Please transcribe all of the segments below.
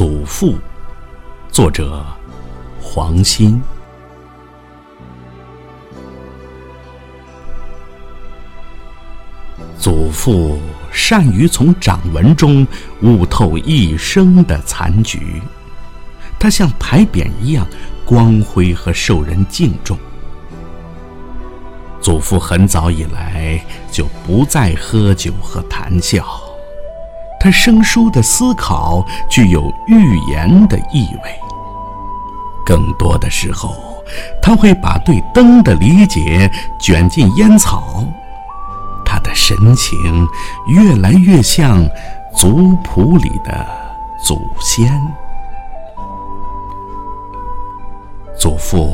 祖父，作者黄鑫。祖父善于从掌纹中悟透一生的残局，他像牌匾一样光辉和受人敬重。祖父很早以来就不再喝酒和谈笑，他生疏的思考具有预言的意味。更多的时候，他会把对灯的理解卷进烟草，他的神情越来越像族谱里的祖先。祖父。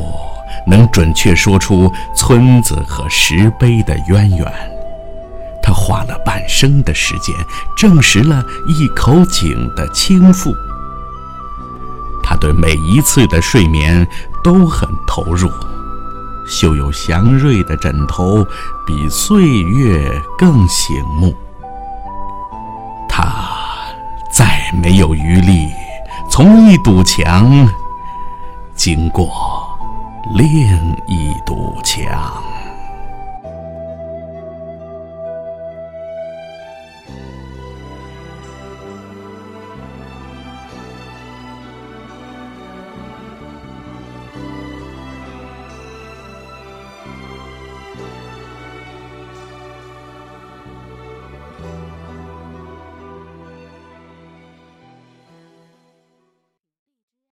能准确说出村子和石碑的渊源，花了半生的时间证实了一口井的倾覆。他对每一次的睡眠都很投入，绣有祥瑞的枕头比岁月更醒目。他再没有余力从一堵墙经过。另一堵墙。